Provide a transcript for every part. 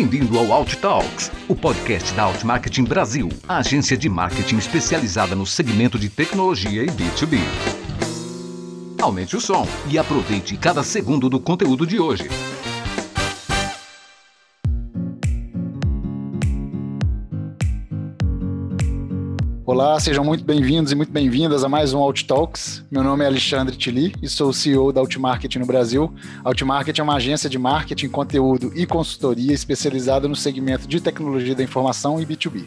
Bem-vindo ao Alt Talks, o podcast da Alt Marketing Brasil, a agência de marketing especializada no segmento de tecnologia e B2B. Aumente o som e aproveite cada segundo do conteúdo de hoje. Olá, sejam muito bem-vindos e muito bem-vindas a mais um Alt Talks. Meu nome é Alexandre Tili e sou o CEO da Outmarket no Brasil. A Outmarket é uma agência de marketing, conteúdo e consultoria especializada no segmento de tecnologia da informação e B2B.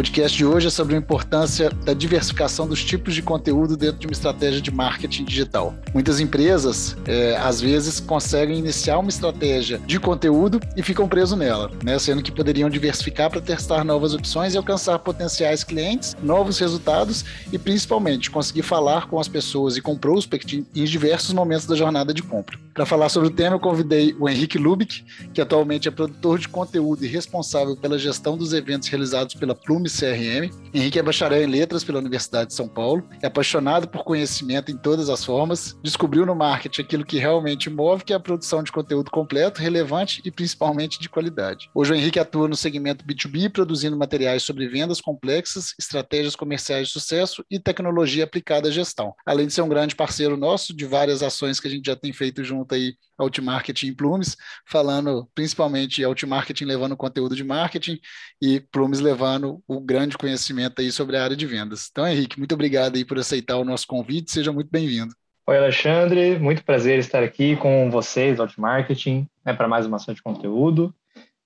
Podcast de hoje é sobre a importância da diversificação dos tipos de conteúdo dentro de uma estratégia de marketing digital. Muitas empresas, é, às vezes, conseguem iniciar uma estratégia de conteúdo e ficam presos nela, né? sendo que poderiam diversificar para testar novas opções e alcançar potenciais clientes, novos resultados e, principalmente, conseguir falar com as pessoas e com prospect em diversos momentos da jornada de compra. Para falar sobre o tema, eu convidei o Henrique Lubick, que atualmente é produtor de conteúdo e responsável pela gestão dos eventos realizados pela Plum Lume CRM. Henrique é bacharel em letras pela Universidade de São Paulo, é apaixonado por conhecimento em todas as formas, descobriu no marketing aquilo que realmente move, que é a produção de conteúdo completo, relevante e principalmente de qualidade. Hoje o Henrique atua no segmento B2B, produzindo materiais sobre vendas complexas, estratégias comerciais de sucesso e tecnologia aplicada à gestão. Além de ser um grande parceiro nosso de várias ações que a gente já tem feito junto aí Outmarketing em Plumes, falando principalmente Outmarketing levando conteúdo de marketing e Plumes levando o grande conhecimento aí sobre a área de vendas. Então, Henrique, muito obrigado aí por aceitar o nosso convite, seja muito bem-vindo. Oi, Alexandre, muito prazer estar aqui com vocês, Outmarketing, né, para mais uma ação de conteúdo.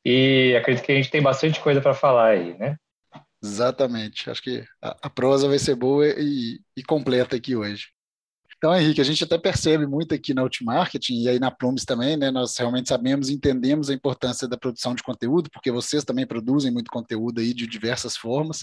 E acredito que a gente tem bastante coisa para falar aí, né? Exatamente. Acho que a, a prosa vai ser boa e, e completa aqui hoje. Então, Henrique, a gente até percebe muito aqui na Ultimarketing e aí na Plumes também, né? Nós realmente sabemos e entendemos a importância da produção de conteúdo, porque vocês também produzem muito conteúdo aí de diversas formas.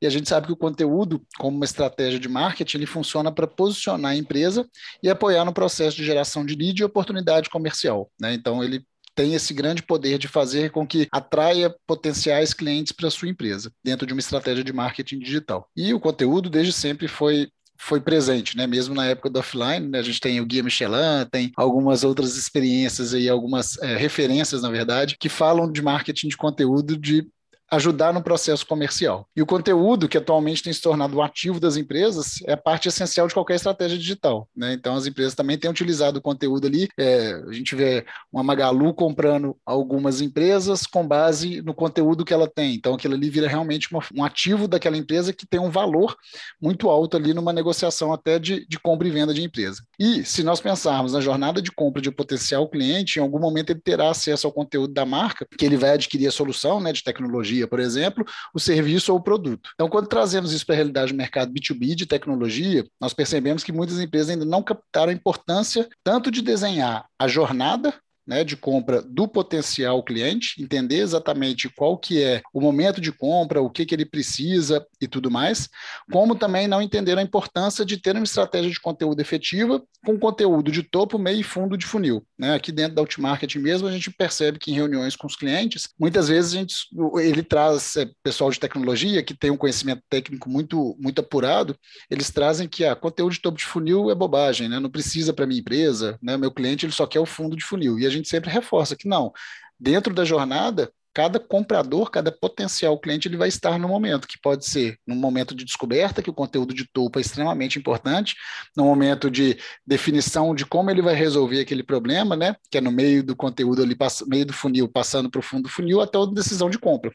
E a gente sabe que o conteúdo, como uma estratégia de marketing, ele funciona para posicionar a empresa e apoiar no processo de geração de lead e oportunidade comercial, né? Então, ele tem esse grande poder de fazer com que atraia potenciais clientes para sua empresa, dentro de uma estratégia de marketing digital. E o conteúdo, desde sempre, foi foi presente, né? Mesmo na época do offline, né? a gente tem o Guia Michelin, tem algumas outras experiências aí, algumas é, referências, na verdade, que falam de marketing de conteúdo de ajudar no processo comercial. E o conteúdo, que atualmente tem se tornado o ativo das empresas, é parte essencial de qualquer estratégia digital. Né? Então, as empresas também têm utilizado o conteúdo ali. É, a gente vê uma Magalu comprando algumas empresas com base no conteúdo que ela tem. Então, aquilo ali vira realmente uma, um ativo daquela empresa que tem um valor muito alto ali numa negociação até de, de compra e venda de empresa. E se nós pensarmos na jornada de compra de um potencial cliente, em algum momento ele terá acesso ao conteúdo da marca, que ele vai adquirir a solução né, de tecnologia por exemplo, o serviço ou o produto. Então, quando trazemos isso para a realidade do mercado B2B de tecnologia, nós percebemos que muitas empresas ainda não captaram a importância tanto de desenhar a jornada né, de compra do potencial cliente, entender exatamente qual que é o momento de compra, o que, que ele precisa e tudo mais, como também não entender a importância de ter uma estratégia de conteúdo efetiva com conteúdo de topo, meio e fundo de funil. Né? Aqui dentro da Ultimarket mesmo, a gente percebe que em reuniões com os clientes, muitas vezes a gente, ele traz é, pessoal de tecnologia que tem um conhecimento técnico muito, muito apurado, eles trazem que ah, conteúdo de topo de funil é bobagem, né? não precisa para minha empresa, né? meu cliente ele só quer o fundo de funil. E a gente sempre reforça que não, dentro da jornada, cada comprador, cada potencial cliente, ele vai estar no momento, que pode ser no momento de descoberta, que o conteúdo de topo é extremamente importante, no momento de definição de como ele vai resolver aquele problema, né, que é no meio do conteúdo ali, meio do funil, passando para o fundo do funil, até a decisão de compra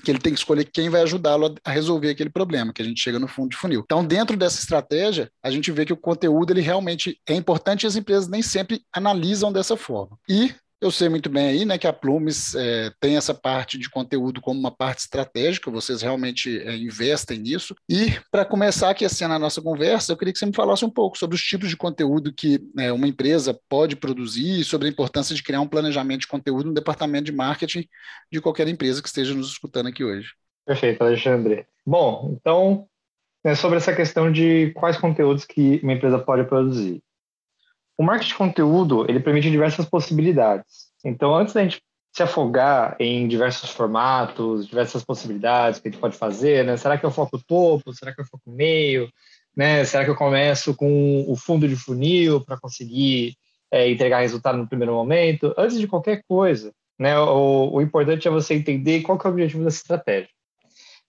que ele tem que escolher quem vai ajudá-lo a resolver aquele problema, que a gente chega no fundo de funil. Então, dentro dessa estratégia, a gente vê que o conteúdo ele realmente é importante e as empresas nem sempre analisam dessa forma. E eu sei muito bem aí, né, que a Plumes é, tem essa parte de conteúdo como uma parte estratégica, vocês realmente é, investem nisso. E para começar aqui assim na nossa conversa, eu queria que você me falasse um pouco sobre os tipos de conteúdo que é, uma empresa pode produzir e sobre a importância de criar um planejamento de conteúdo no departamento de marketing de qualquer empresa que esteja nos escutando aqui hoje. Perfeito, Alexandre. Bom, então, né, sobre essa questão de quais conteúdos que uma empresa pode produzir. O marketing de conteúdo, ele permite diversas possibilidades. Então, antes da gente se afogar em diversos formatos, diversas possibilidades que a gente pode fazer, né? Será que eu foco topo? Será que eu foco meio? Né? Será que eu começo com o fundo de funil para conseguir é, entregar resultado no primeiro momento, antes de qualquer coisa, né, o, o importante é você entender qual é o objetivo dessa estratégia.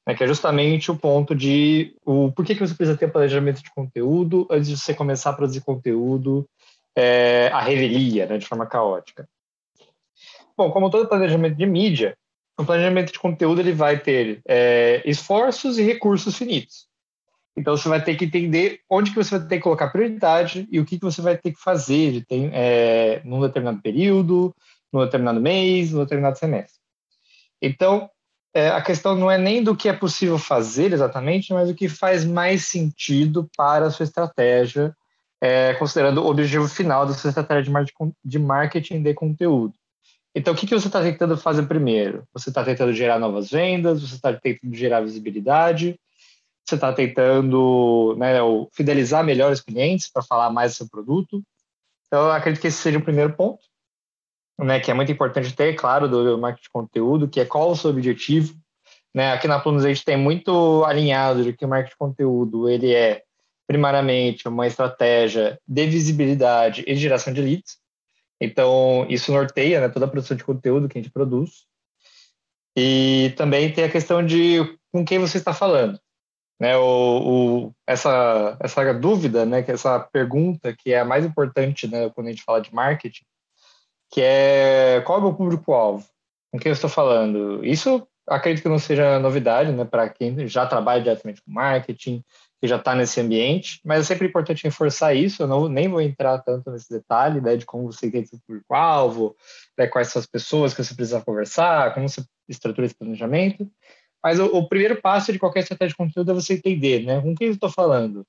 Né, que é justamente o ponto de o por que, que você precisa ter planejamento de conteúdo antes de você começar a produzir conteúdo é, a revelia, né, de forma caótica. Bom, como todo planejamento de mídia, o planejamento de conteúdo ele vai ter é, esforços e recursos finitos. Então você vai ter que entender onde que você vai ter que colocar prioridade e o que, que você vai ter que fazer de é, num determinado período, num determinado mês, num determinado semestre. Então, é, a questão não é nem do que é possível fazer exatamente, mas o que faz mais sentido para a sua estratégia, é, considerando o objetivo final da sua estratégia de marketing de conteúdo. Então, o que, que você está tentando fazer primeiro? Você está tentando gerar novas vendas, você está tentando gerar visibilidade, você está tentando né, fidelizar melhor os clientes para falar mais do seu produto. Então, eu acredito que esse seja o primeiro ponto, né, que é muito importante ter, claro, do marketing de conteúdo, que é qual o seu objetivo. Né? Aqui na Plunus a gente tem muito alinhado de que o marketing de conteúdo ele é primariamente uma estratégia de visibilidade e de geração de leads. Então, isso norteia né, toda a produção de conteúdo que a gente produz. E também tem a questão de com quem você está falando. Né, o, o, essa, essa dúvida, né, que essa pergunta que é a mais importante né, quando a gente fala de marketing, que é qual é o meu público-alvo? Com quem eu estou falando? Isso acredito que não seja novidade né, para quem já trabalha diretamente com marketing, que já está nesse ambiente, mas é sempre importante reforçar isso. Eu não, nem vou entrar tanto nesse detalhe né, de como você tem seu público-alvo, né, quais são as pessoas que você precisa conversar, como você estrutura esse planejamento. Mas o, o, primeiro passo de qualquer estratégia de conteúdo é você entender, né? Com quem eu estou falando?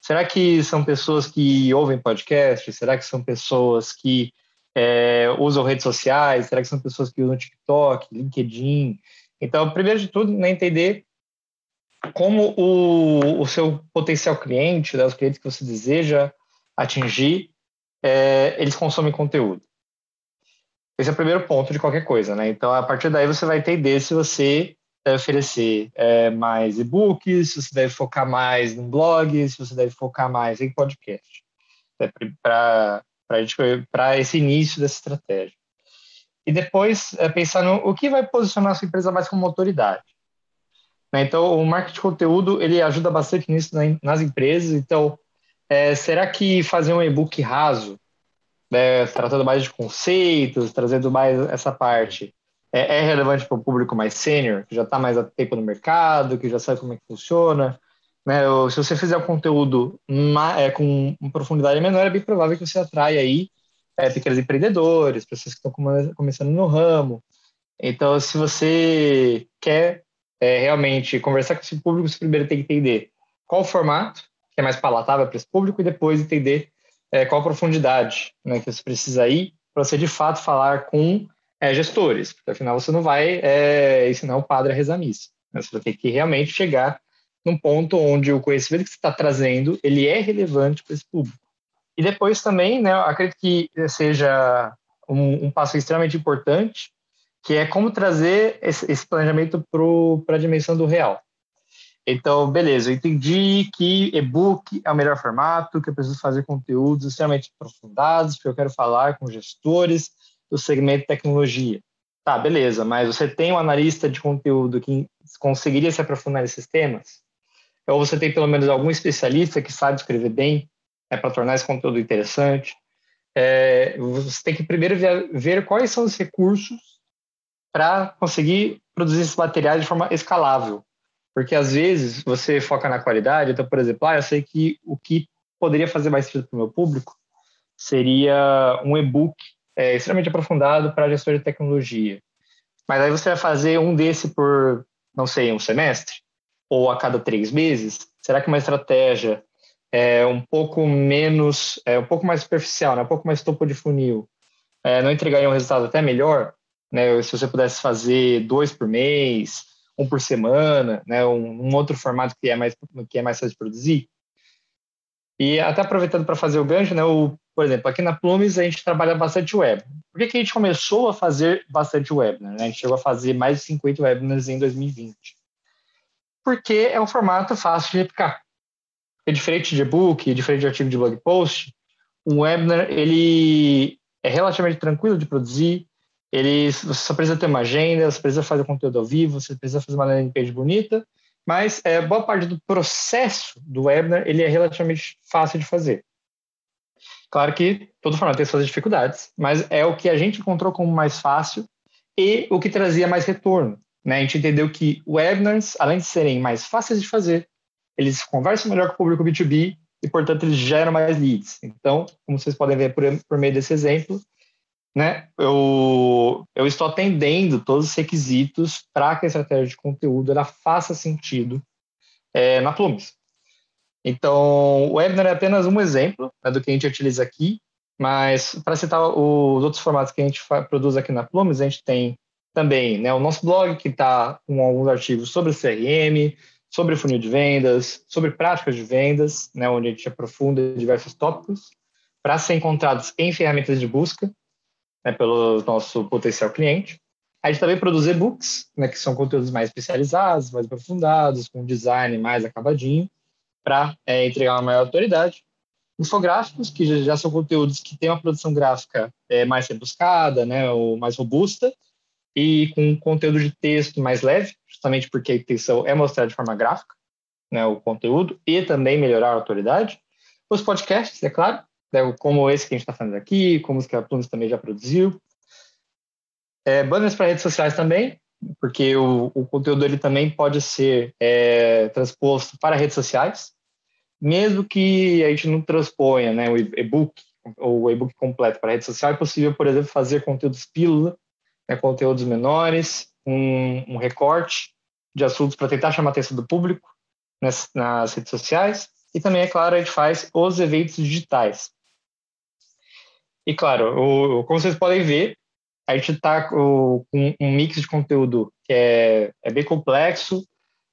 Será que são pessoas que ouvem podcast? Será que são pessoas que é, usam redes sociais? Será que são pessoas que usam TikTok, LinkedIn? Então, primeiro de tudo, né, entender como o, o seu potencial cliente, né, os clientes que você deseja atingir, é, eles consomem conteúdo. Esse é o primeiro ponto de qualquer coisa, né? Então, a partir daí, você vai entender se você deve oferecer é, mais e-books, se você deve focar mais no blog, se você deve focar mais em podcast, né? para esse início dessa estratégia. E depois, é, pensar no o que vai posicionar a sua empresa mais como autoridade. Né? Então, o marketing de conteúdo ele ajuda bastante nisso nas empresas. Então, é, será que fazer um e-book raso, né, tratando mais de conceitos, trazendo mais essa parte, é, é relevante para o público mais sênior, que já está mais há tempo no mercado, que já sabe como é que funciona? Né? Ou, se você fizer um conteúdo é, com profundidade menor, é bem provável que você atrai aí é, pequenos empreendedores, pessoas que estão começando no ramo. Então, se você quer é, realmente conversar com esse público, você primeiro tem que entender qual o formato que é mais palatável para esse público e depois entender é, qual a profundidade né, que você precisa ir para você de fato falar com é, gestores, porque afinal você não vai é, ensinar o padre a rezar missa. Né? Você vai ter que realmente chegar num ponto onde o conhecimento que você está trazendo ele é relevante para esse público. E depois também, né, acredito que seja um, um passo extremamente importante que é como trazer esse, planejamento para a dimensão do real. Então, beleza, eu entendi que e-book é o melhor formato, que eu preciso fazer conteúdos extremamente aprofundados, porque eu quero falar com gestores do segmento tecnologia. Tá, beleza, mas você tem um analista de conteúdo que conseguiria se aprofundar nesses temas? Ou você tem pelo menos algum especialista que sabe escrever bem é para tornar esse conteúdo interessante? É, você tem que primeiro ver quais são os recursos para conseguir produzir esses materiais de forma escalável. Porque às vezes você foca na qualidade, então, por exemplo, ah, eu sei que o que poderia fazer mais sentido para o meu público seria um e-book é, extremamente aprofundado para gestor de tecnologia. Mas aí você vai fazer um desse por, não sei, um semestre? Ou a cada três meses? Será que uma estratégia é um pouco menos, é um pouco mais superficial, né? um pouco mais topo de funil, é, não entregaria um resultado até melhor? Né? Se você pudesse fazer dois por mês, um por semana, né? Um, um outro formato que é mais que é mais fácil de produzir. E até aproveitando para fazer o gancho, né? O, por exemplo, aqui na Plumes a gente trabalha bastante web. Por que, que a gente começou a fazer bastante web? Né? A gente chegou a fazer mais de 50 webinars em 2020. Porque é um formato fácil de replicar. É diferente de e-book, diferente de artigo de blog post, um webinar ele é relativamente tranquilo de produzir, ele, você só precisa ter uma agenda, você precisa fazer conteúdo ao vivo, você precisa fazer uma landing page bonita, mas é, boa parte do processo do webinar ele é relativamente fácil de fazer. Claro que todo formato tem suas dificuldades, mas é o que a gente encontrou como mais fácil e o que trazia mais retorno. Né? A gente entendeu que webinars, além de serem mais fáceis de fazer, eles conversam melhor com o público B2B e, portanto, eles geram mais leads. Então, como vocês podem ver por, por meio desse exemplo, né, eu, eu estou atendendo todos os requisitos para que a estratégia de conteúdo ela faça sentido é, na Plumes. Então, o webinar é apenas um exemplo né, do que a gente utiliza aqui, mas para citar os outros formatos que a gente produz aqui na Plumes, a gente tem também né, o nosso blog, que está com alguns artigos sobre CRM, sobre funil de vendas, sobre práticas de vendas, né, onde a gente aprofunda diversos tópicos, para ser encontrados em ferramentas de busca né, pelo nosso potencial cliente. A gente também produz e-books, né, que são conteúdos mais especializados, mais aprofundados, com design mais acabadinho, para é, entregar uma maior autoridade. Infográficos, que já são conteúdos que têm uma produção gráfica é, mais rebuscada, né, ou mais robusta, e com conteúdo de texto mais leve, justamente porque a intenção é mostrar de forma gráfica né, o conteúdo e também melhorar a autoridade. Os podcasts, é claro, né, como esse que a gente está fazendo aqui, como os que a Plumes também já produziu. É, banners para redes sociais também, porque o, o conteúdo ele também pode ser é, transposto para redes sociais, mesmo que a gente não transponha né, o e-book ou o e-book completo para rede social, é possível, por exemplo, fazer conteúdos pílula né, conteúdos menores, um, um, recorte de assuntos para tentar chamar a atenção do público nas, nas, redes sociais. E também, é claro, a gente faz os eventos digitais. E, claro, o, como vocês podem ver, a gente está com um mix de conteúdo que é, é bem complexo.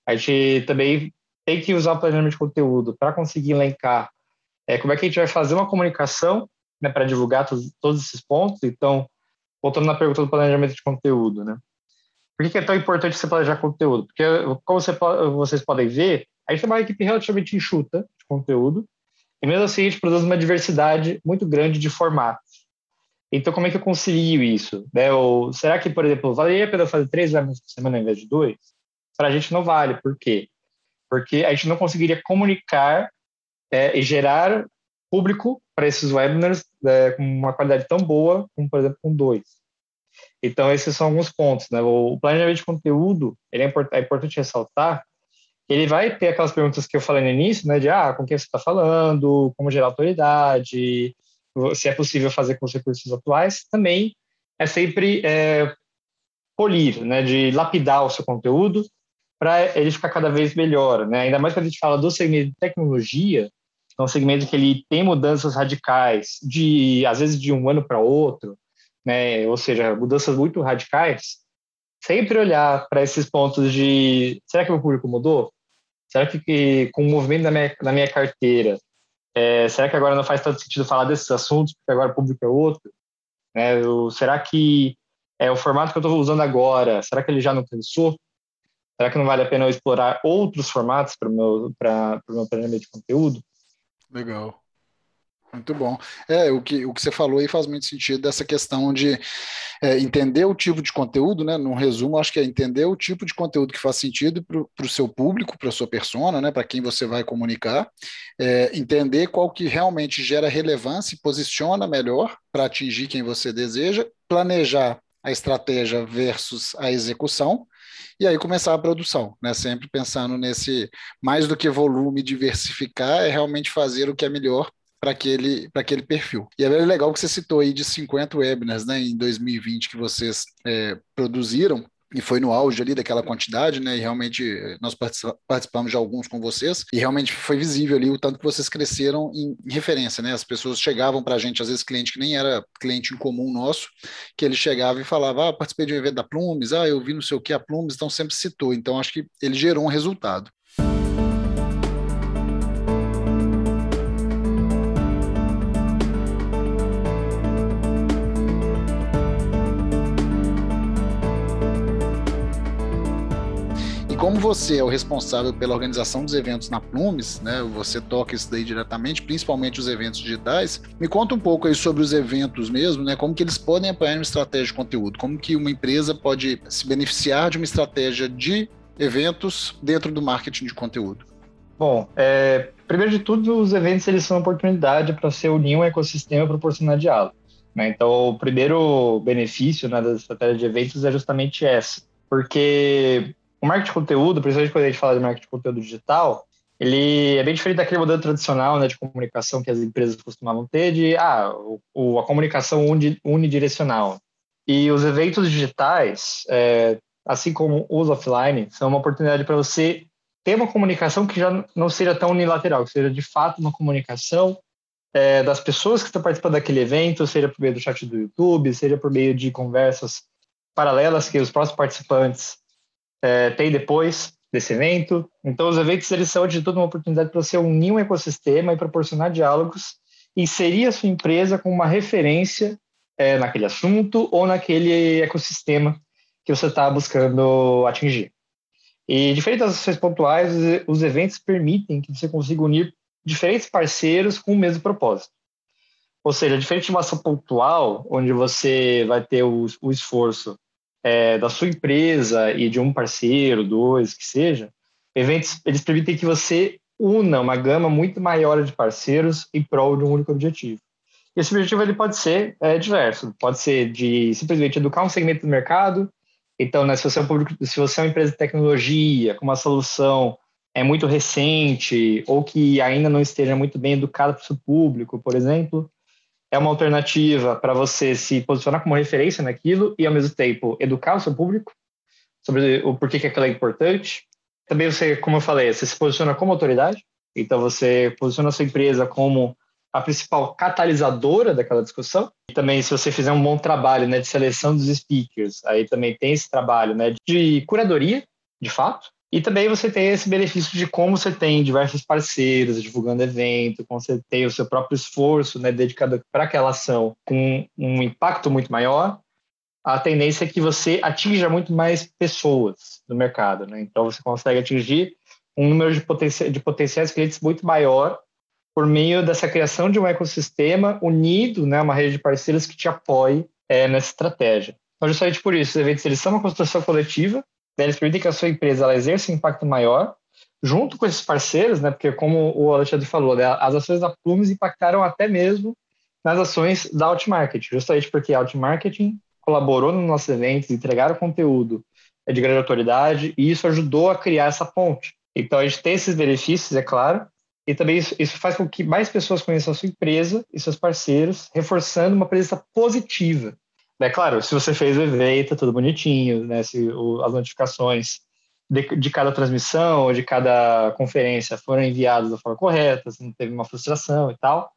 A gente também tem que usar o planejamento de conteúdo para conseguir elencar é, como é que a gente vai fazer uma comunicação né, para divulgar todos, todos esses pontos. Então, voltando na pergunta do planejamento de conteúdo, né? Por que é tão importante você planejar conteúdo? Porque, como você, vocês podem ver, a gente tem uma equipe relativamente enxuta de conteúdo, e mesmo assim a gente produz uma diversidade muito grande de formatos. Então, como é que eu concilio isso? Né? Ou, será que, por exemplo, valeria a pena fazer três webinars por semana ao invés de dois? Para a gente não vale. Por quê? Porque a gente não conseguiria comunicar é, e gerar público para esses webinars é, com uma qualidade tão boa como, por exemplo, com dois. Então, esses são alguns pontos. Né? O planejamento de conteúdo, ele é, import é importante ressaltar ele vai ter aquelas perguntas que eu falei no início, né, de ah, com quem você está falando, como gerar autoridade, se é possível fazer com os recursos atuais, também é sempre é, polir, né, de lapidar o seu conteúdo para ele ficar cada vez melhor, né? Ainda mais quando a gente fala do segmento de tecnologia, é um segmento que ele tem mudanças radicais, de às vezes de um ano para outro, né? Ou seja, mudanças muito radicais. Sempre olhar para esses pontos de será que meu público mudou? Será que, com o movimento da minha, da minha carteira, é, será que agora não faz tanto sentido falar desses assuntos porque agora o público é outro? Né? Ou será que é o formato que eu estou usando agora? Será que ele já não cansou? Será que não vale a pena eu explorar outros formatos para o meu, meu planejamento de conteúdo? Legal. Muito bom. É, o que, o que você falou aí faz muito sentido dessa questão de é, entender o tipo de conteúdo, né? Num resumo, acho que é entender o tipo de conteúdo que faz sentido para o seu público, para a sua persona, né? Para quem você vai comunicar, é, entender qual que realmente gera relevância e posiciona melhor para atingir quem você deseja, planejar a estratégia versus a execução e aí começar a produção, né? Sempre pensando nesse mais do que volume diversificar, é realmente fazer o que é melhor para aquele, aquele perfil. E é legal que você citou aí de 50 webinars né, em 2020 que vocês é, produziram e foi no auge ali daquela quantidade, né? E realmente eh, nós participamos de alguns com vocês e realmente foi visível ali o tanto que vocês cresceram em, referência, né? As pessoas chegavam para a gente, às vezes cliente que nem era cliente comum nosso, que ele chegava e falava, ah, participei de um evento da Plumes, ah, eu vi não sei o que a Plumes, então sempre citou. Então acho que ele gerou um resultado. Como você é o responsável pela organização dos eventos na Plumes, né? Você toca isso daí diretamente, principalmente os eventos digitais. Me conta um pouco aí sobre os eventos mesmo, né? Como que eles podem apoiar uma estratégia de conteúdo? Como que uma empresa pode se beneficiar de uma estratégia de eventos dentro do marketing de conteúdo? Bom, é, primeiro de tudo, os eventos eles são uma oportunidade para se unir um ecossistema e proporcionar diálogo. Né? Então, o primeiro benefício né, da estratégia de eventos é justamente essa, porque o marketing de conteúdo, principalmente quando a gente fala de marketing de conteúdo digital, ele é bem diferente daquele modelo tradicional né, de comunicação que as empresas costumavam ter, de ah, o, a comunicação unidirecional. E os eventos digitais, é, assim como os offline, são uma oportunidade para você ter uma comunicação que já não seja tão unilateral, que seja de fato uma comunicação é, das pessoas que estão participando daquele evento, seja por meio do chat do YouTube, seja por meio de conversas paralelas que os próximos participantes é, têm depois desse evento. Então, os eventos eles são de toda uma oportunidade para você unir um ecossistema e proporcionar diálogos, inserir a sua empresa como uma referência é, naquele assunto ou naquele ecossistema que você está buscando atingir. E diferente das ações pontuais, os eventos permitem que você consiga unir diferentes parceiros com o mesmo propósito. Ou seja, diferente de uma ação pontual, onde você vai ter o, o esforço é, da sua empresa e de um parceiro, dois, que seja, eventos eles permitem que você una uma gama muito maior de parceiros em prol de um único objetivo. E esse objetivo ele pode ser é, diverso, pode ser de simplesmente educar um segmento do mercado, então, né, se, você é um público, se você é uma empresa de tecnologia com uma solução é muito recente ou que ainda não esteja muito bem educada para o seu público, por exemplo, é uma alternativa para você se posicionar como referência naquilo e, ao mesmo tempo, educar o seu público sobre o porquê que aquilo é importante. Também você, como eu falei, você se posiciona como autoridade, então você posiciona a sua empresa como a principal catalisadora daquela discussão. E também, se você fizer um bom trabalho né, de seleção dos speakers, aí também tem esse trabalho né, de curadoria, de fato. E também você tem esse benefício de como você tem diversos parceiros divulgando evento, como você tem o seu próprio esforço né, dedicado para aquela ação com um impacto muito maior. A tendência é que você atinja muito mais pessoas no mercado. Né? Então, você consegue atingir um número de, poten de potenciais clientes muito maior por meio dessa criação de um ecossistema unido, né, uma rede de parceiros que te apoie é, nessa estratégia. Então, justamente por isso, os eventos eles são uma construção coletiva, eles permitem que a sua empresa ela exerça um impacto maior, junto com esses parceiros, né, porque como o Alexandre falou, né, as ações da Plumes impactaram até mesmo nas ações da Outmarket, justamente porque a Outmarketing colaborou nos nossos eventos, entregaram conteúdo é, de grande autoridade, e isso ajudou a criar essa ponte. Então, a gente tem esses benefícios, é claro, e também isso, isso, faz com que mais pessoas conheçam a sua empresa e seus parceiros, reforçando uma presença positiva. É claro, se você fez o evento, tudo bonitinho, né? Se o, as notificações de, de, cada transmissão ou de cada conferência foram enviadas da forma correta, se não teve uma frustração e tal.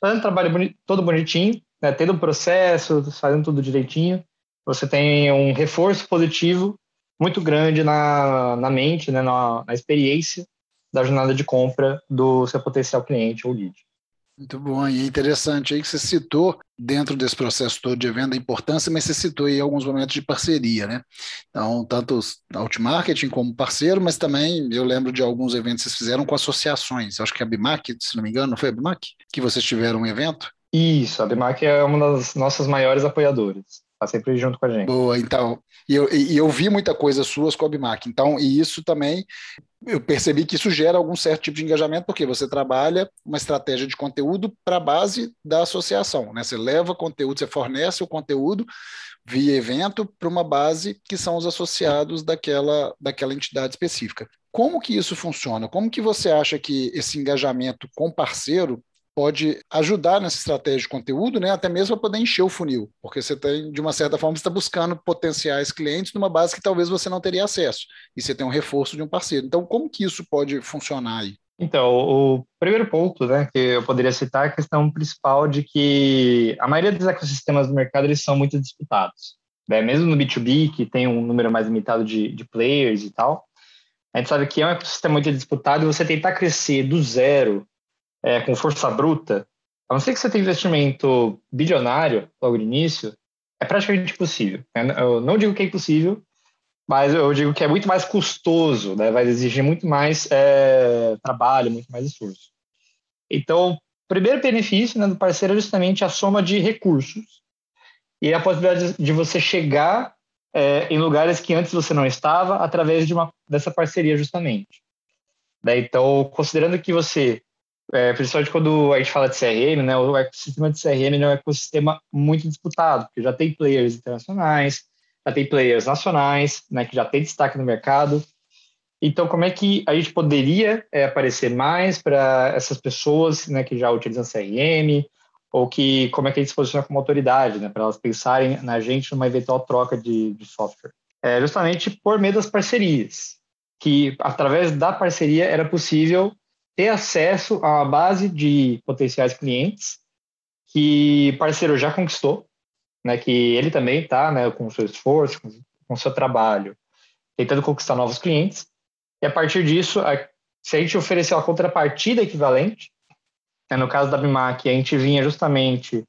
Fazendo um trabalho boni, todo bonitinho, né? tendo um processo, fazendo tudo direitinho, você tem um reforço positivo muito grande na, na mente, né? na, na experiência da jornada de compra do seu potencial cliente ou lead. Muito bom, e é interessante aí que você citou dentro desse processo todo de venda a importância, mas você citou aí alguns momentos de parceria, né? Então, tanto Outmarketing como parceiro, mas também eu lembro de alguns eventos que vocês fizeram com associações, acho que a Bimac, se não me engano, não foi a Bimac? Que vocês tiveram um evento? Isso, a Bimac é uma das nossas maiores apoiadoras. Está sempre junto com a gente. Boa, então. E eu, e eu vi muita coisa suas com a Bimac. Então, e isso também, eu percebi que isso gera algum certo tipo de engajamento, porque você trabalha uma estratégia de conteúdo para a base da associação. Né? Você leva conteúdo, você fornece o conteúdo via evento para uma base que são os associados daquela, daquela entidade específica. Como que isso funciona? Como que você acha que esse engajamento com parceiro pode ajudar nessa estratégia de conteúdo, né, até mesmo para poder encher o funil, porque você tem, de uma certa forma, está buscando potenciais clientes numa base que talvez você não teria acesso, e você tem um reforço de um parceiro. Então, como que isso pode funcionar aí? Então, o primeiro ponto né, que eu poderia citar é a questão principal de que a maioria dos ecossistemas do mercado eles são muito disputados. Né? Mesmo no B2B, que tem um número mais limitado de, de players e tal, a gente sabe que é um ecossistema muito disputado e você tentar crescer do zero é, com força bruta, a não ser que você tenha investimento bilionário logo no início, é praticamente impossível. Né? Eu não digo que é impossível, mas eu digo que é muito mais custoso, né? vai exigir muito mais é, trabalho, muito mais esforço. Então, o primeiro benefício né, do parceiro é justamente a soma de recursos e a possibilidade de você chegar é, em lugares que antes você não estava através de uma, dessa parceria justamente. Né? Então, considerando que você, é, principalmente quando a gente fala de CRM, né, o ecossistema de CRM é um ecossistema muito disputado, porque já tem players internacionais, já tem players nacionais, né, que já tem destaque no mercado. Então, como é que a gente poderia é, aparecer mais para essas pessoas né, que já utilizam CRM, ou que como é que a gente se posiciona como autoridade, né, para elas pensarem na gente numa eventual troca de, de software? É justamente por meio das parcerias, que através da parceria era possível ter acesso a uma base de potenciais clientes que o parceiro já conquistou, né, que ele também está né, com o seu esforço, com o seu trabalho, tentando conquistar novos clientes. E a partir disso, a, se a gente oferecer uma contrapartida equivalente, né, no caso da Bimac, a gente vinha justamente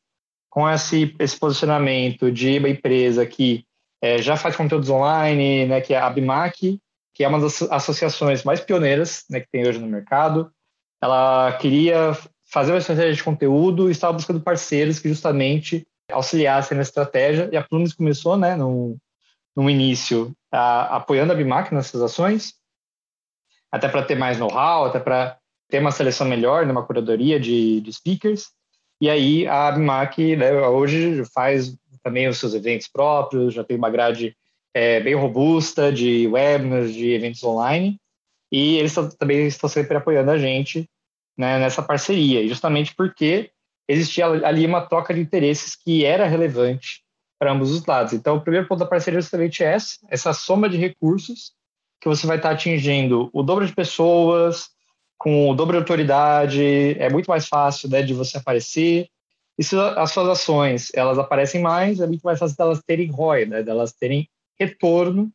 com esse, esse posicionamento de uma empresa que é, já faz conteúdos online, né, que é a Bimac, que é uma das associações mais pioneiras né, que tem hoje no mercado. Ela queria fazer uma estratégia de conteúdo e estava buscando parceiros que justamente auxiliassem na estratégia. E a Plumes começou, né, no, no início, a, apoiando a Bimac nessas ações, até para ter mais know-how, até para ter uma seleção melhor, numa né, curadoria de, de speakers. E aí a Bimac né, hoje faz também os seus eventos próprios, já tem uma grade é, bem robusta de webinars, de eventos online. E eles também estão sempre apoiando a gente né, nessa parceria, justamente porque existia ali uma troca de interesses que era relevante para ambos os lados. Então, o primeiro ponto da parceria é justamente essa, essa soma de recursos que você vai estar atingindo o dobro de pessoas, com o dobro de autoridade, é muito mais fácil né, de você aparecer. E se as suas ações elas aparecem mais, é muito mais fácil delas terem ROI, né, delas terem retorno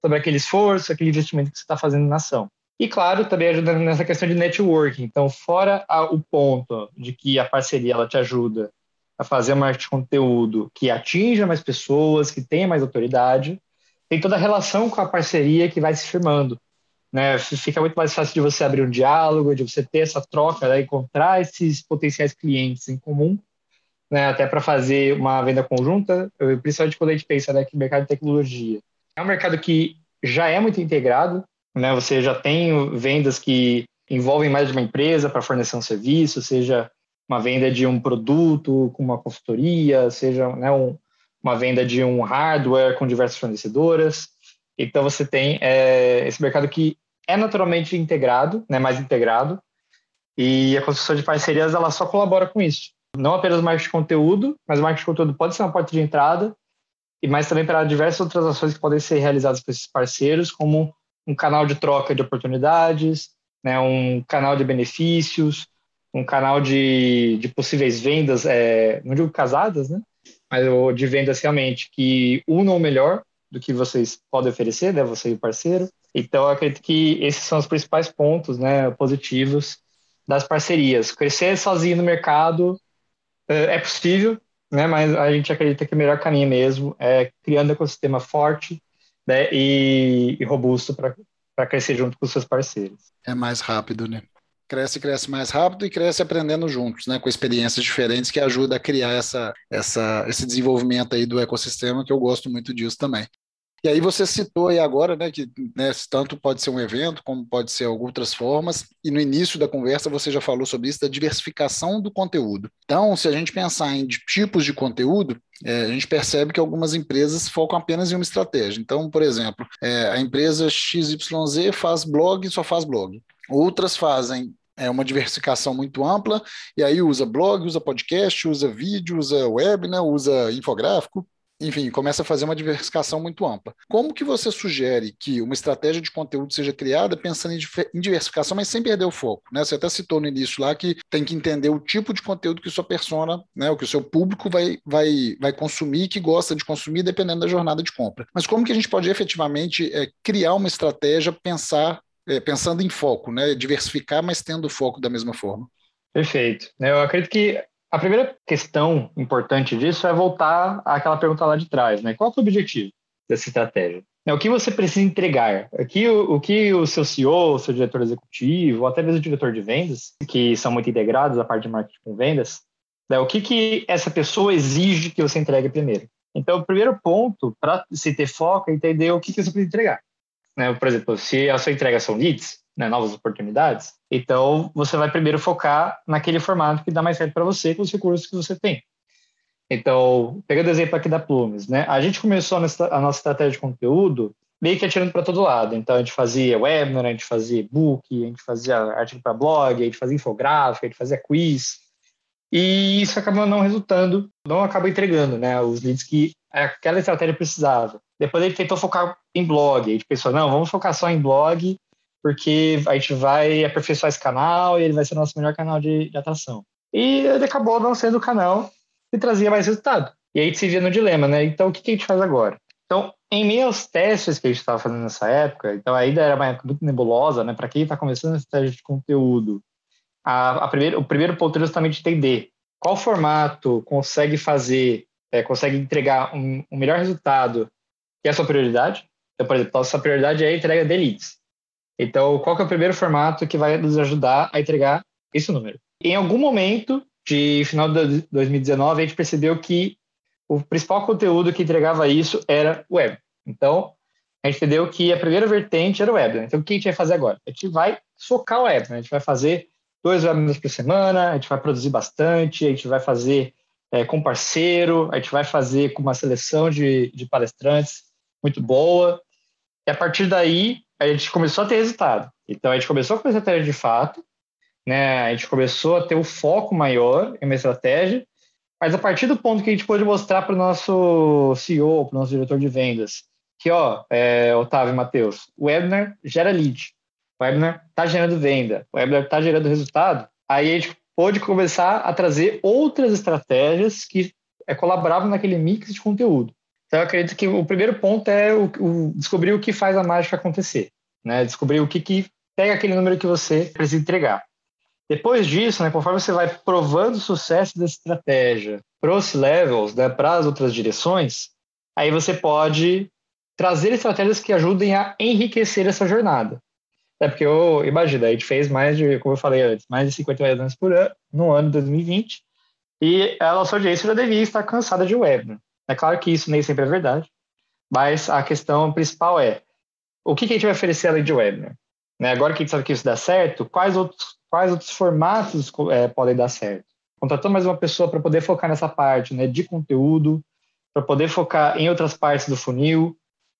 sobre aquele esforço, aquele investimento que você está fazendo na ação. E, claro, também ajuda nessa questão de networking. Então, fora a, o ponto de que a parceria ela te ajuda a fazer uma arte de conteúdo que atinja mais pessoas, que tenha mais autoridade, tem toda a relação com a parceria que vai se firmando. Né? Fica muito mais fácil de você abrir um diálogo, de você ter essa troca, né? encontrar esses potenciais clientes em comum, né? até para fazer uma venda conjunta, principalmente quando a gente pensa né, que mercado de tecnologia é um mercado que já é muito integrado, né? Você já tem vendas que envolvem mais de uma empresa para fornecer um serviço, seja uma venda de um produto com uma consultoria, seja né, um, uma venda de um hardware com diversas fornecedoras. Então você tem é, esse mercado que é naturalmente integrado, né, mais integrado, e a construção de parcerias ela só colabora com isso. Não apenas marketing de conteúdo, mas o marketing de conteúdo pode ser uma porta de entrada, e mais também para diversas outras ações que podem ser realizadas por esses parceiros, como um canal de troca de oportunidades, né, um canal de benefícios, um canal de, de possíveis vendas, é, não digo casadas, né, mas de vendas realmente que unam melhor do que vocês podem oferecer, né, você e o parceiro. Então, eu acredito que esses são os principais pontos né, positivos das parcerias. Crescer sozinho no mercado é, é possível, né, mas a gente acredita que o melhor caminho mesmo é criando um ecossistema forte, né, e, e robusto para crescer junto com seus parceiros. É mais rápido, né? Cresce, cresce mais rápido e cresce aprendendo juntos, né? Com experiências diferentes que ajuda a criar essa, essa, esse desenvolvimento aí do ecossistema, que eu gosto muito disso também. E aí você citou aí agora, né, que né, tanto pode ser um evento, como pode ser outras formas, e no início da conversa você já falou sobre isso, da diversificação do conteúdo. Então, se a gente pensar em tipos de conteúdo, é, a gente percebe que algumas empresas focam apenas em uma estratégia. Então, por exemplo, é, a empresa XYZ faz blog e só faz blog. Outras fazem é uma diversificação muito ampla, e aí usa blog, usa podcast, usa vídeo, usa web, né, usa infográfico enfim, começa a fazer uma diversificação muito ampla. Como que você sugere que uma estratégia de conteúdo seja criada pensando em diversificação, mas sem perder o foco? Né? Você até citou no início lá que tem que entender o tipo de conteúdo que sua persona, né, o que o seu público vai, vai, vai consumir, que gosta de consumir, dependendo da jornada de compra. Mas como que a gente pode efetivamente é, criar uma estratégia, pensar, é, pensando em foco, né? diversificar, mas tendo foco da mesma forma? Perfeito. Eu acredito que a primeira questão importante disso é voltar àquela pergunta lá de trás, né? Qual é o objetivo dessa estratégia? é o que você precisa entregar. Aqui, o, o que o seu CEO, o seu diretor executivo, ou até mesmo o diretor de vendas, que são muito integrados à parte de marketing com vendas, né, o que, que essa pessoa exige que você entregue primeiro. Então, o primeiro ponto para se ter foco é entender o que, que você precisa entregar. Né? Por exemplo, se a sua entrega são leads, né, novas oportunidades, então você vai primeiro focar naquele formato que dá mais certo para você com os recursos que você tem. Então, pegando o exemplo aqui da Plumes, né? A gente começou a nossa, estratégia de conteúdo meio que atirando para todo lado. Então, a gente fazia webinar, a gente fazia e-book, a gente fazia artigo para blog, a gente fazia infográfica, a gente fazia quiz. E isso acabou não resultando, não acabou entregando né, os leads que aquela estratégia precisava. Depois a gente tentou focar em blog. A gente pensou, não, vamos focar só em blog, porque a gente vai aperfeiçoar esse canal e ele vai ser o nosso melhor canal de, de atração. E ele acabou não sendo o canal e trazia mais resultado. E aí se via no dilema, né? Então, o que, que a gente faz agora? Então, em meio aos testes que a gente estava fazendo nessa época, então ainda era uma época muito nebulosa, né? Para quem está começando a estratégia de conteúdo, a, a primeiro, o primeiro ponto é justamente entender qual formato consegue fazer, é, consegue entregar um, um, melhor resultado, que é a sua prioridade. Então, por exemplo, a sua prioridade é a entrega de leads. Então, qual é o primeiro formato que vai nos ajudar a entregar esse número? Em algum momento, de final de 2019, a gente percebeu que o principal conteúdo que entregava isso era web. Então, a gente entendeu que a primeira vertente era o web. Né? Então, o que a gente vai fazer agora? A gente vai focar o web. Né? A gente vai fazer dois webinars por semana, a gente vai produzir bastante, a gente vai fazer é, com parceiro, a gente vai fazer com uma seleção de, de palestrantes muito boa. E a partir daí, a gente começou a ter resultado. Então, a gente começou com a estratégia de fato, né? A gente começou a ter o um foco maior em uma estratégia, mas a partir do ponto que a gente pôde mostrar para o nosso CEO, para o nosso diretor de vendas, que, ó, é, Otávio e Matheus, o webinar gera lead, o webinar está gerando venda, o webinar está gerando resultado, aí a gente pôde começar a trazer outras estratégias que é, colaboravam naquele mix de conteúdo. Então, eu acredito que o primeiro ponto é o, o descobrir o que faz a mágica acontecer, né? Descobrir o que, que pega aquele número que você precisa entregar. Depois disso, né, conforme você vai provando o sucesso dessa estratégia para os levels, né, para as outras direções, aí você pode trazer estratégias que ajudem a enriquecer essa jornada. É porque eu imagino, a gente fez mais de, como eu falei antes, mais de 50 webinars por ano no ano de 2020, e a nossa audiência já devia estar cansada de webinar. É claro que isso nem sempre é verdade, mas a questão principal é o que, que a gente vai oferecer além de webinar? Né? Agora que a gente sabe que isso dá certo, quais outros quais outros formatos é, podem dar certo. Contratou mais uma pessoa para poder focar nessa parte né, de conteúdo, para poder focar em outras partes do funil.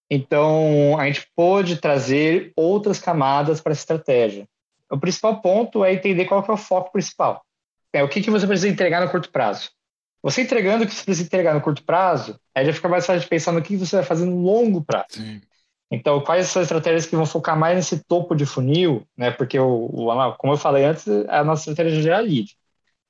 Então, a gente pôde trazer outras camadas para essa estratégia. O principal ponto é entender qual é o foco principal. É o que, que você precisa entregar no curto prazo. Você entregando o que você precisa entregar no curto prazo, aí já fica mais fácil de pensar no que você vai fazer no longo prazo. Sim. Então, quais são as estratégias que vão focar mais nesse topo de funil, né? Porque, o, o como eu falei antes, a nossa estratégia é gerar lead.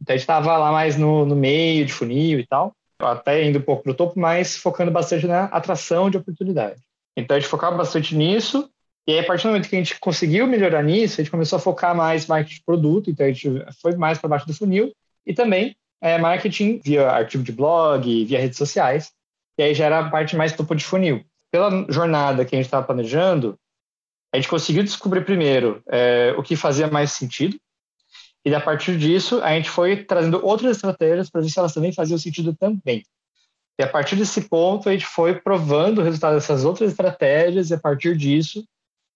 Então, a gente estava lá mais no, no meio de funil e tal, até indo um pouco para o topo, mas focando bastante na atração de oportunidade. Então, a gente focava bastante nisso, e aí, a partir do momento que a gente conseguiu melhorar nisso, a gente começou a focar mais marketing de produto, então a gente foi mais para baixo do funil, e também é, marketing via artigo de blog, via redes sociais, e aí já era a parte mais topo de funil pela jornada que a gente estava planejando, a gente conseguiu descobrir primeiro é, o que fazia mais sentido, e a partir disso a gente foi trazendo outras estratégias para ver se elas também faziam sentido também. E a partir desse ponto a gente foi provando o resultado dessas outras estratégias, e a partir disso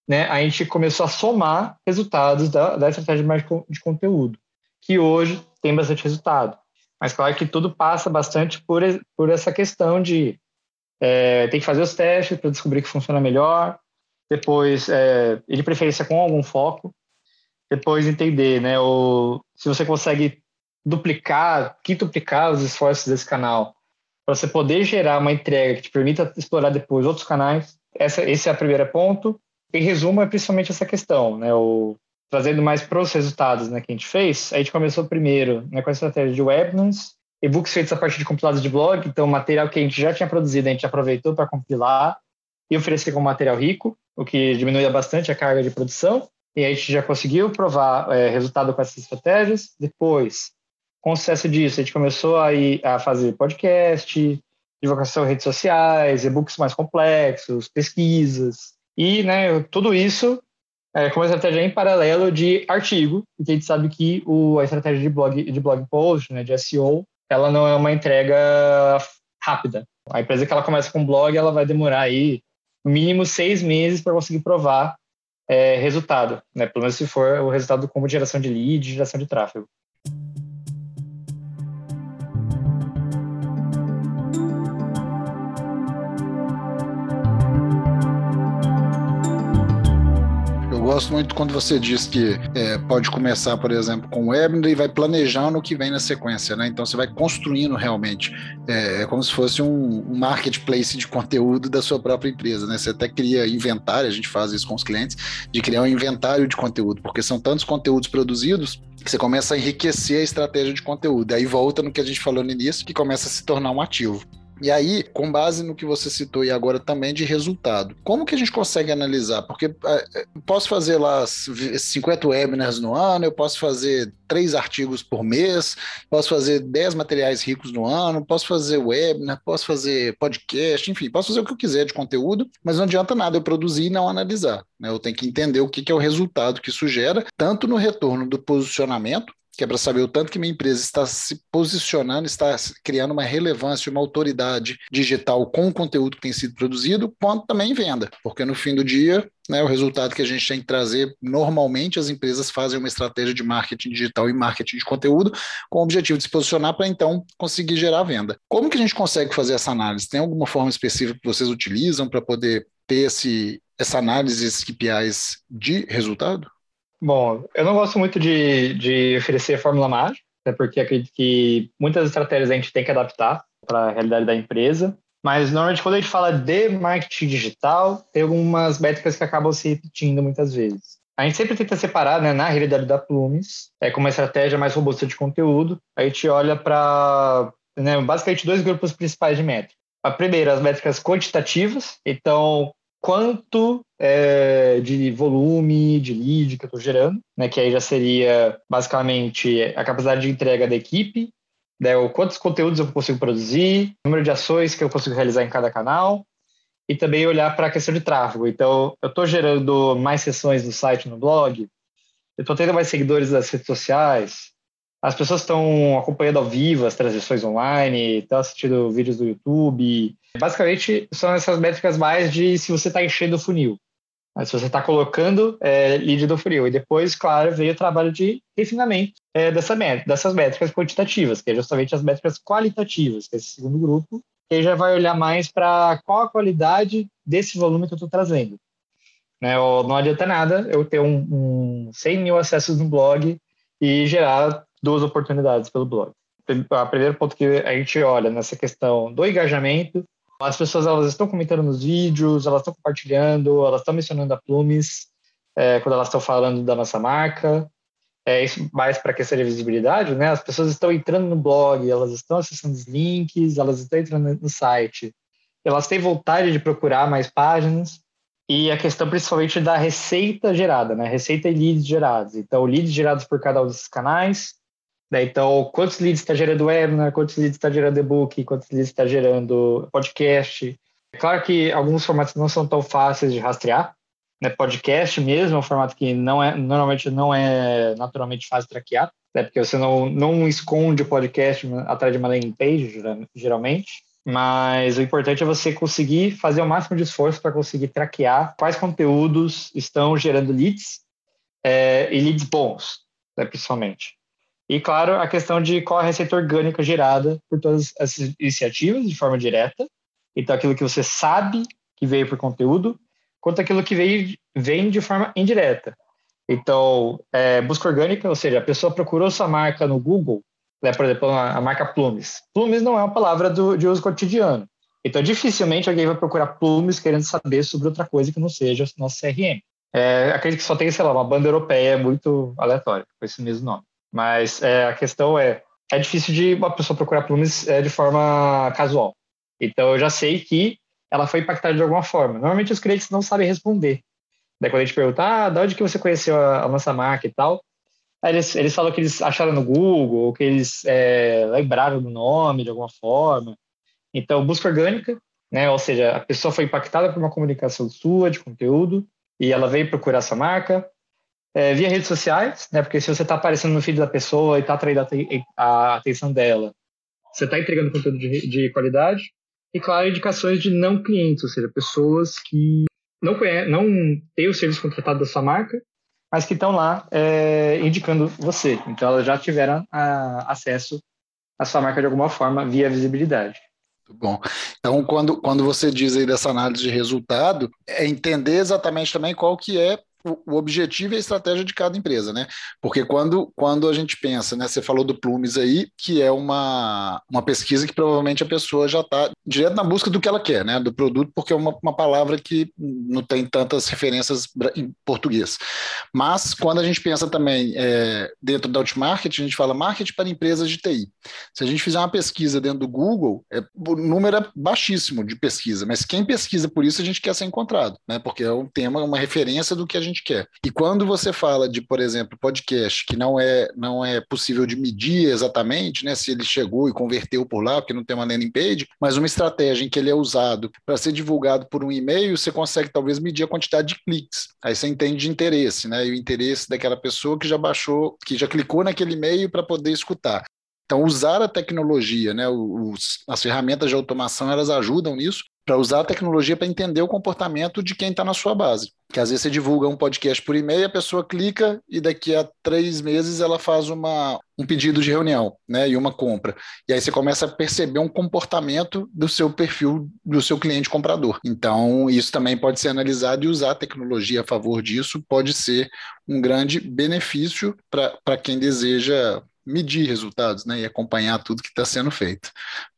né, a gente começou a somar resultados da, da estratégia de conteúdo, que hoje tem bastante resultado. Mas claro que tudo passa bastante por, por essa questão de é, tem que fazer os testes para descobrir que funciona melhor. Depois, é, de preferência com algum foco. Depois entender, né, o, se você consegue duplicar, quintuplicar os esforços desse canal para você poder gerar uma entrega que te permita explorar depois outros canais. Essa, esse é o primeiro ponto. Em resumo, é principalmente essa questão, né, o, trazendo mais para os resultados né, que a gente fez. A gente começou primeiro né, com a estratégia de webinars, e-books feitos a partir de compilados de blog, então material que a gente já tinha produzido, a gente aproveitou para compilar e oferecer como material rico, o que diminuía bastante a carga de produção. E a gente já conseguiu provar é, resultado com essas estratégias. Depois, com o sucesso disso, a gente começou a, ir, a fazer podcast, divulgação em redes sociais, e-books mais complexos, pesquisas. E né, tudo isso é, com uma estratégia em paralelo de artigo, porque a gente sabe que o, a estratégia de blog, de blog post, né, de SEO, ela não é uma entrega rápida. A empresa que ela começa com blog, ela vai demorar aí no mínimo seis meses para conseguir provar é, resultado, né? Pelo menos se for o resultado como geração de lead, geração de tráfego. Gosto muito quando você diz que é, pode começar, por exemplo, com o webinar e vai planejando o que vem na sequência, né? Então você vai construindo realmente. É, é como se fosse um, marketplace de conteúdo da sua própria empresa, né? Você até cria inventário, a gente faz isso com os clientes, de criar um inventário de conteúdo, porque são tantos conteúdos produzidos que você começa a enriquecer a estratégia de conteúdo. Aí volta no que a gente falou no início, que começa a se tornar um ativo. E aí, com base no que você citou e agora também de resultado, como que a gente consegue analisar? Porque é, é, posso fazer lá 50 webinars no ano, eu posso fazer três artigos por mês, posso fazer 10 materiais ricos no ano, posso fazer webinar, posso fazer podcast, enfim, posso fazer o que eu quiser de conteúdo, mas não adianta nada eu produzir e não analisar. Né? Eu tenho que entender o que, que é o resultado que isso gera, tanto no retorno do posicionamento, que é para saber o tanto que minha empresa está se posicionando, está criando uma relevância, uma autoridade digital com o conteúdo que tem sido produzido, quanto também venda, porque no fim do dia, né, o resultado que a gente tem que trazer, normalmente as empresas fazem uma estratégia de marketing digital e marketing de conteúdo com o objetivo de se posicionar para então conseguir gerar venda. Como que a gente consegue fazer essa análise? Tem alguma forma específica que vocês utilizam para poder ter esse, essa análise, esses KPIs de resultado? Bom, eu não gosto muito de, de oferecer fórmula mágica, até porque acredito que muitas estratégias a gente tem que adaptar para a realidade da empresa. Mas normalmente quando a gente fala de marketing digital, tem algumas métricas que acabam se repetindo muitas vezes. A gente sempre tenta separar, né, na realidade da Plumes, é, com uma estratégia mais robusta de conteúdo. A gente olha para né, basicamente dois grupos principais de métricas. A primeira, as métricas quantitativas. Então, quanto é, de volume de lead que eu estou gerando, né, que aí já seria basicamente a capacidade de entrega da equipe, né, o quantos conteúdos eu consigo produzir, número de ações que eu consigo realizar em cada canal, e também olhar para a questão de tráfego. Então, eu estou gerando mais sessões no site, no blog, eu estou tendo mais seguidores nas redes sociais, as pessoas estão acompanhando ao vivo as transições online, estão assistindo vídeos do YouTube. Basicamente, são essas métricas mais de se você está enchendo o funil. Se você está colocando é, lead do funil. E depois, claro, veio o trabalho de refinamento é, dessa dessas métricas quantitativas, que é justamente as métricas qualitativas, que é esse segundo grupo, que já vai olhar mais para qual a qualidade desse volume que eu estou trazendo. Né? Não adianta nada eu ter um, um 100 mil acessos no blog e gerar duas oportunidades pelo blog. O primeiro ponto que a gente olha nessa questão do engajamento, as pessoas elas estão comentando nos vídeos, elas estão compartilhando, elas estão mencionando a Plumes é, quando elas estão falando da nossa marca. É isso mais para questão de visibilidade, né? As pessoas estão entrando no blog, elas estão acessando os links, elas estão entrando no site, elas têm vontade de procurar mais páginas e a questão principalmente da receita gerada, né? Receita e leads gerados. Então, leads gerados por cada um desses canais, né? Então, quantos leads está gerando webinar, quantos leads está gerando e-book, quantos leads está gerando podcast. É claro que alguns formatos não são tão fáceis de rastrear. Né? Podcast mesmo é um formato que não é, normalmente não é naturalmente fácil de traquear, né? porque você não, não esconde o podcast atrás de uma landing page, geralmente. Mas o importante é você conseguir fazer o máximo de esforço para conseguir traquear quais conteúdos estão gerando leads é, e leads bons, né, principalmente. E, claro, a questão de qual a receita orgânica gerada por todas essas iniciativas de forma direta. Então, aquilo que você sabe que veio por conteúdo, quanto aquilo que veio, vem de forma indireta. Então, é, busca orgânica, ou seja, a pessoa procurou sua marca no Google, né, por exemplo, a, marca Plumes. Plumes não é uma palavra do, de uso cotidiano. Então, dificilmente alguém vai procurar Plumes querendo saber sobre outra coisa que não seja o nosso CRM. É, acredito que só tem, sei lá, uma banda europeia muito aleatória, com esse mesmo nome. Mas é, a questão é, é difícil de uma pessoa procurar plumes é, de forma casual. Então eu já sei que ela foi impactada de alguma forma. Normalmente os clientes não sabem responder. Daí quando a gente pergunta, ah, de onde que você conheceu a, a nossa marca e tal, aí eles, eles falam que eles acharam no Google, ou que eles é, lembraram do nome de alguma forma. Então, busca orgânica, né? Ou seja, a pessoa foi impactada por uma comunicação sua de conteúdo e ela veio procurar essa marca. É, via redes sociais, né? Porque se você está aparecendo no feed da pessoa e está atraindo a atenção dela, você está entregando conteúdo de, de qualidade. E, claro, indicações de não clientes, ou seja, pessoas que não, conhecem, não têm o serviço contratado da sua marca, mas que estão lá é, indicando você. Então, elas já tiveram a, acesso à sua marca de alguma forma via visibilidade. Muito bom. Então, quando, quando você diz aí dessa análise de resultado, é entender exatamente também qual que é o objetivo e a estratégia de cada empresa, né? Porque quando, quando a gente pensa, né? Você falou do Plumes aí, que é uma, uma pesquisa que provavelmente a pessoa já está direto na busca do que ela quer, né? Do produto, porque é uma, uma palavra que não tem tantas referências em português. Mas quando a gente pensa também é, dentro da Outmarket, a gente fala marketing para empresas de TI. Se a gente fizer uma pesquisa dentro do Google, é, o número é baixíssimo de pesquisa, mas quem pesquisa por isso a gente quer ser encontrado, né? Porque é um tema, uma referência do que a gente gente quer. E quando você fala de, por exemplo, podcast, que não é, não é possível de medir exatamente, né, se ele chegou e converteu por lá, porque não tem uma landing page, mas uma estratégia em que ele é usado para ser divulgado por um e-mail, você consegue talvez medir a quantidade de cliques. Aí você entende de interesse, né? E o interesse daquela pessoa que já baixou, que já clicou naquele e-mail para poder escutar. Então, usar a tecnologia, né, os, as ferramentas de automação, elas ajudam nisso, para usar a tecnologia para entender o comportamento de quem está na sua base. Que às vezes você divulga um podcast por e-mail, a pessoa clica e daqui a três meses ela faz uma, um pedido de reunião né, e uma compra. E aí você começa a perceber um comportamento do seu perfil, do seu cliente comprador. Então, isso também pode ser analisado e usar a tecnologia a favor disso pode ser um grande benefício para quem deseja medir resultados né, e acompanhar tudo que está sendo feito.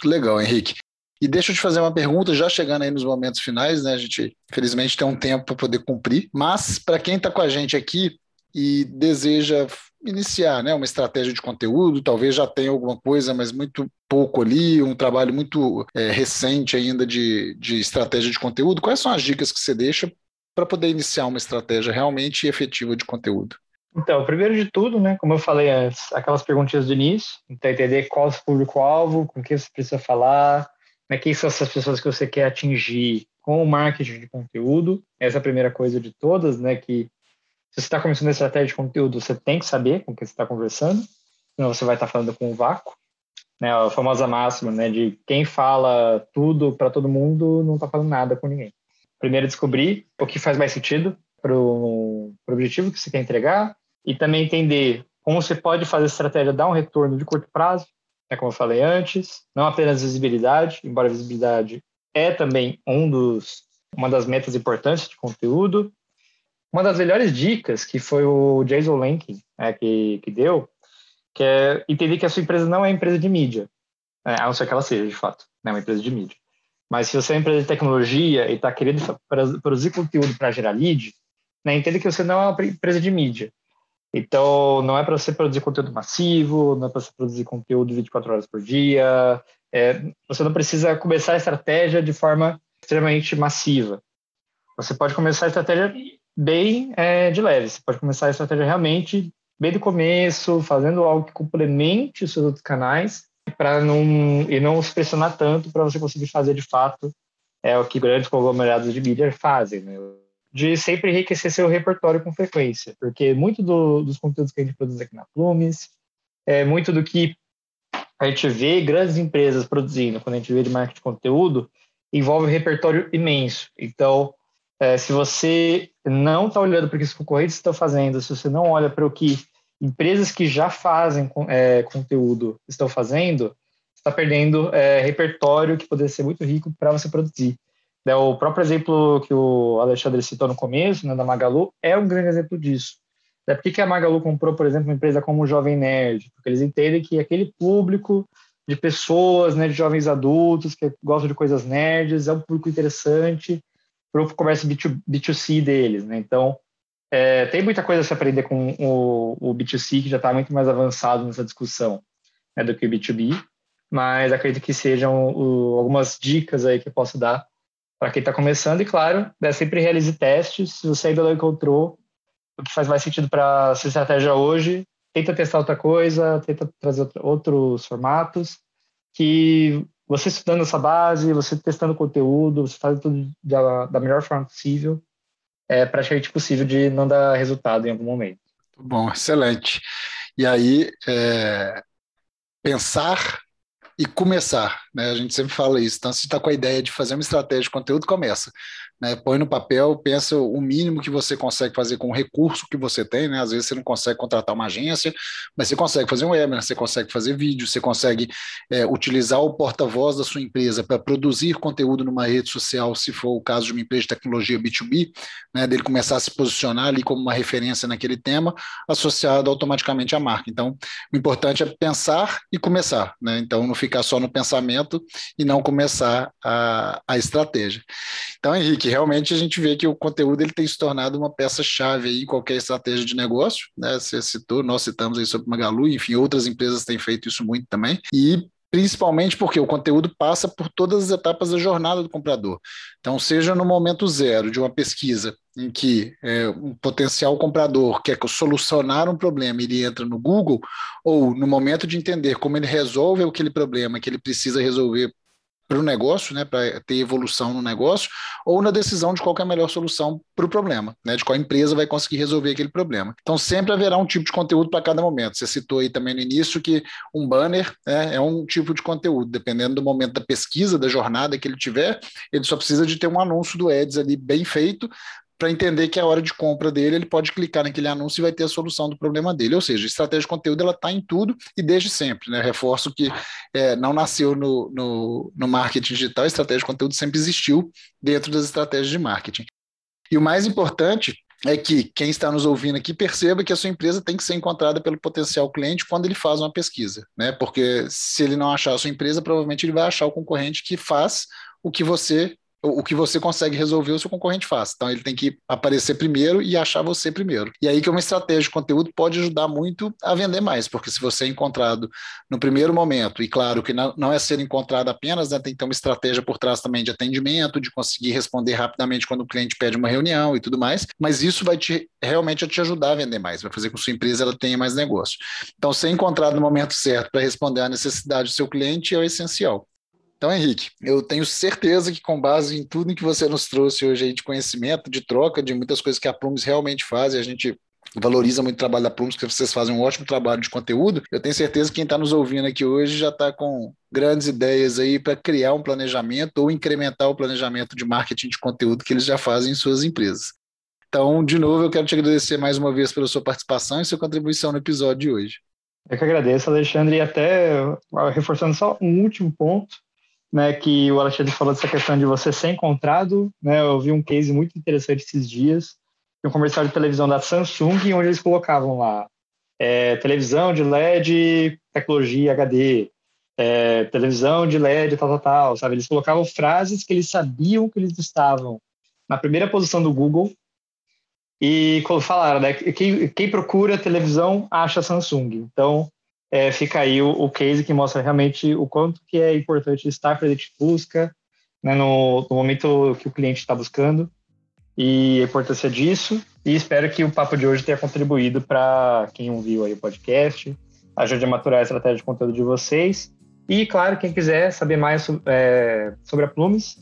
Muito legal, Henrique. E deixa eu te fazer uma pergunta, já chegando aí nos momentos finais, né? A gente, felizmente, tem um tempo para poder cumprir, mas para quem está com a gente aqui e deseja iniciar né, uma estratégia de conteúdo, talvez já tenha alguma coisa, mas muito pouco ali, um trabalho muito é, recente ainda de, de estratégia de conteúdo, quais são as dicas que você deixa para poder iniciar uma estratégia realmente efetiva de conteúdo? Então, primeiro de tudo, né, como eu falei aquelas perguntinhas do início, então entender qual é o público-alvo, com quem você precisa falar, né, quem são essas pessoas que você quer atingir com o marketing de conteúdo. Essa é a primeira coisa de todas, né, que se você está começando a estratégia de conteúdo, você tem que saber com quem você está conversando, senão você vai estar tá falando com o vácuo. Né, a famosa máxima né, de quem fala tudo para todo mundo não está falando nada com ninguém. Primeiro, descobrir o que faz mais sentido para o objetivo que você quer entregar, e também entender como você pode fazer a estratégia dar um retorno de curto prazo, né, como eu falei antes, não apenas visibilidade, embora visibilidade é também um dos, uma das metas importantes de conteúdo. Uma das melhores dicas que foi o Jason Lankin né, que, que deu, que é entender que a sua empresa não é empresa de mídia, né, a não ser que ela seja, de fato, né, uma empresa de mídia. Mas se você é uma empresa de tecnologia e está querendo produzir conteúdo para gerar lead, né, entenda que você não é uma empresa de mídia. Então, não é para você produzir conteúdo massivo, não é para você produzir conteúdo 24 horas por dia. É, você não precisa começar a estratégia de forma extremamente massiva. Você pode começar a estratégia bem é, de leve. Você pode começar a estratégia realmente bem do começo, fazendo algo que complemente os seus outros canais para não e não se pressionar tanto para você conseguir fazer de fato é o que grandes conglomerados de mídia fazem. Né? De sempre enriquecer seu repertório com frequência, porque muito do, dos conteúdos que a gente produz aqui na Plumes, é muito do que a gente vê grandes empresas produzindo, quando a gente vê de marketing de conteúdo, envolve um repertório imenso. Então, é, se você não está olhando para o que os concorrentes estão fazendo, se você não olha para o que empresas que já fazem é, conteúdo estão fazendo, está perdendo é, repertório que poderia ser muito rico para você produzir. Né, o próprio exemplo que o Alexandre citou no começo, né, da Magalu, é um grande exemplo disso. É por que a Magalu comprou, por exemplo, uma empresa como o Jovem Nerd? Porque eles entendem que aquele público de pessoas, né, de jovens adultos que gostam de coisas nerds, é um público interessante para o comércio B2, c deles. Né? Então, é, tem muita coisa a se aprender com o, o B2C, que já está muito mais avançado nessa discussão né, do que o B2B, mas acredito que sejam o, algumas dicas aí que eu posso dar para quem está começando. E claro, né, sempre realize testes. Se você ainda não encontrou o que faz mais sentido para sua estratégia hoje, tenta testar outra coisa, tenta trazer outros formatos, que você estudando essa base, você testando conteúdo, você fazendo tudo da, da melhor forma possível, é praticamente possível de não dar resultado em algum momento. Bom, excelente. E aí, é, pensar e começar, né? A gente sempre fala isso. Então, se está com a ideia de fazer uma estratégia de conteúdo, começa. Né, põe no papel, pensa o mínimo que você consegue fazer com o recurso que você tem, né? Às vezes você não consegue contratar uma agência, mas você consegue fazer um webinar, você consegue fazer vídeo, você consegue é, utilizar o porta-voz da sua empresa para produzir conteúdo numa rede social, se for o caso de uma empresa de tecnologia B2B, né? Dele começar a se posicionar ali como uma referência naquele tema, associado automaticamente à marca. Então, o importante é pensar e começar, né? Então, não ficar só no pensamento e não começar a, a estratégia. Então, Henrique, que realmente a gente vê que o conteúdo ele tem se tornado uma peça-chave em qualquer estratégia de negócio, né? Você citou, nós citamos aí sobre Magalu, enfim, outras empresas têm feito isso muito também, e principalmente porque o conteúdo passa por todas as etapas da jornada do comprador. Então, seja no momento zero de uma pesquisa em que é, um potencial comprador quer solucionar um problema, ele entra no Google, ou no momento de entender como ele resolve aquele problema que ele precisa resolver para o negócio, né, para ter evolução no negócio, ou na decisão de qual é a melhor solução para o problema, né, de qual empresa vai conseguir resolver aquele problema. Então, sempre haverá um tipo de conteúdo para cada momento. Você citou aí também no início que um banner né, é um tipo de conteúdo, dependendo do momento da pesquisa, da jornada que ele tiver, ele só precisa de ter um anúncio do Ads ali bem feito para entender que é a hora de compra dele, ele pode clicar naquele anúncio e vai ter a solução do problema dele. Ou seja, a estratégia de conteúdo ela está em tudo e desde sempre. Né? Reforço que é, não nasceu no, no, no marketing digital, a estratégia de conteúdo sempre existiu dentro das estratégias de marketing. E o mais importante é que quem está nos ouvindo aqui perceba que a sua empresa tem que ser encontrada pelo potencial cliente quando ele faz uma pesquisa, né? Porque se ele não achar a sua empresa, provavelmente ele vai achar o concorrente que faz o que você o que você consegue resolver, o seu concorrente faz. Então ele tem que aparecer primeiro e achar você primeiro. E aí que uma estratégia de conteúdo pode ajudar muito a vender mais, porque se você é encontrado no primeiro momento, e claro que não é ser encontrado apenas, né, tem que ter uma estratégia por trás também de atendimento, de conseguir responder rapidamente quando o cliente pede uma reunião e tudo mais, mas isso vai te realmente te ajudar a vender mais, vai fazer com que sua empresa ela tenha mais negócio. Então ser encontrado no momento certo para responder à necessidade do seu cliente é o essencial. Então, Henrique, eu tenho certeza que com base em tudo que você nos trouxe hoje aí de conhecimento, de troca, de muitas coisas que a Plumes realmente faz, e a gente valoriza muito o trabalho da Plumes, porque vocês fazem um ótimo trabalho de conteúdo. Eu tenho certeza que quem está nos ouvindo aqui hoje já está com grandes ideias aí para criar um planejamento ou incrementar o planejamento de marketing de conteúdo que eles já fazem em suas empresas. Então, de novo, eu quero te agradecer mais uma vez pela sua participação e sua contribuição no episódio de hoje. Eu que agradeço, Alexandre, e até reforçando só um último ponto, né, que o Alexandre falou dessa questão de você ser encontrado, né, eu vi um case muito interessante esses dias, um comercial de televisão da Samsung, onde eles colocavam lá é, televisão de LED, tecnologia HD, é, televisão de LED, tal, tal, tal, sabe? Eles colocavam frases que eles sabiam que eles estavam na primeira posição do Google e falaram, né, quem, quem procura televisão acha Samsung. Então, é, fica aí o, o, case que mostra realmente o quanto que é importante estar presente em busca, né, no, no, momento que o cliente está buscando, e a importância disso. E espero que o papo de hoje tenha contribuído para quem ouviu aí o podcast, ajude a maturar a estratégia de conteúdo de vocês. E, claro, quem quiser saber mais é, sobre a Plumes,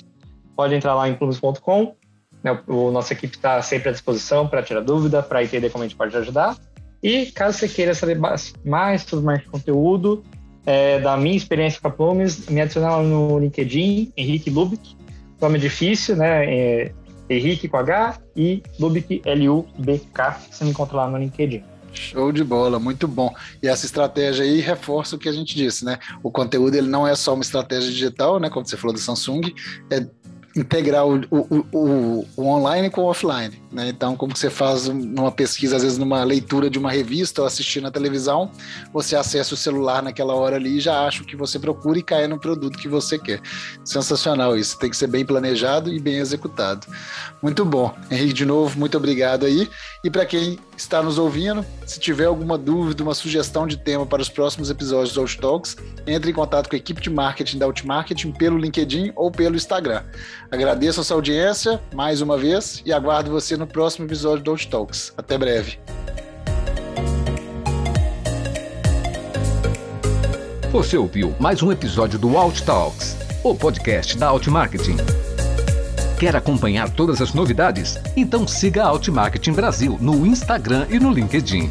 pode entrar lá em plumes.com. Né, o, nossa equipe está sempre à disposição para tirar dúvida, para entender como a gente pode ajudar. E caso você queira saber mais sobre marketing de conteúdo, é, da minha experiência com a Plumes, me adiciona lá no LinkedIn, Henrique Lubick. Nome difícil, né? É Henrique com H e Lubick, L-U-B-K. Você me encontra lá no LinkedIn. Show de bola, muito bom. E essa estratégia aí reforça o que a gente disse, né? O conteúdo ele não é só uma estratégia digital, né? Como você falou do Samsung, é integrar o, o, o, o, online com o offline. Né? Então, como você faz numa pesquisa, às vezes numa leitura de uma revista ou assistir na televisão, você acessa o celular naquela hora ali e já acha o que você procura e cai no produto que você quer. Sensacional isso, tem que ser bem planejado e bem executado. Muito bom. Henrique, de novo, muito obrigado aí. E para quem está nos ouvindo, se tiver alguma dúvida, uma sugestão de tema para os próximos episódios do Out Talks, entre em contato com a equipe de marketing da Outmarketing pelo LinkedIn ou pelo Instagram. Agradeço a sua audiência mais uma vez e aguardo você no próximo episódio do Out Talks. Até breve. Você ouviu mais um episódio do Alt Talks, o podcast da Alt Marketing. Quer acompanhar todas as novidades? Então siga a Alt Marketing Brasil no Instagram e no LinkedIn.